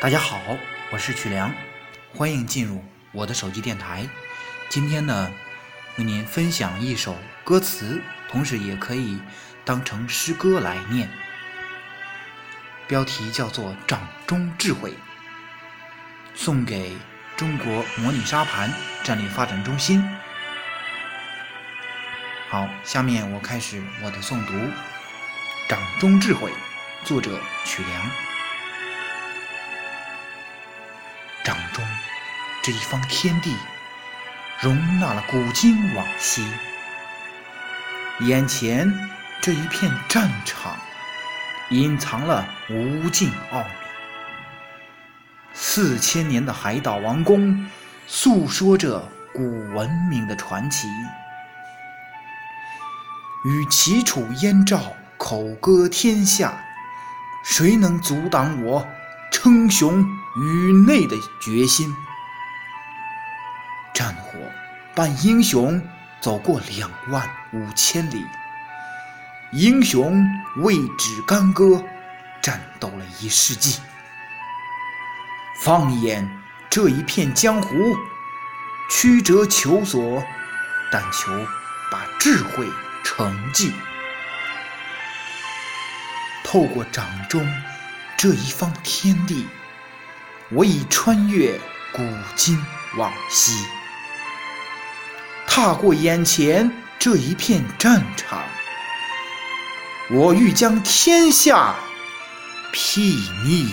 大家好，我是曲良，欢迎进入我的手机电台。今天呢，为您分享一首歌词，同时也可以当成诗歌来念。标题叫做《掌中智慧》，送给中国模拟沙盘战略发展中心。好，下面我开始我的诵读，《掌中智慧》，作者曲良。掌中这一方天地，容纳了古今往昔；眼前这一片战场，隐藏了无尽奥秘。四千年的海岛王宫，诉说着古文明的传奇。与齐楚燕赵口歌天下，谁能阻挡我？称雄宇内的决心，战火伴英雄走过两万五千里，英雄为止干戈战斗了一世纪。放眼这一片江湖，曲折求索，但求把智慧成绩。透过掌中。这一方天地，我已穿越古今往昔，踏过眼前这一片战场，我欲将天下睥睨。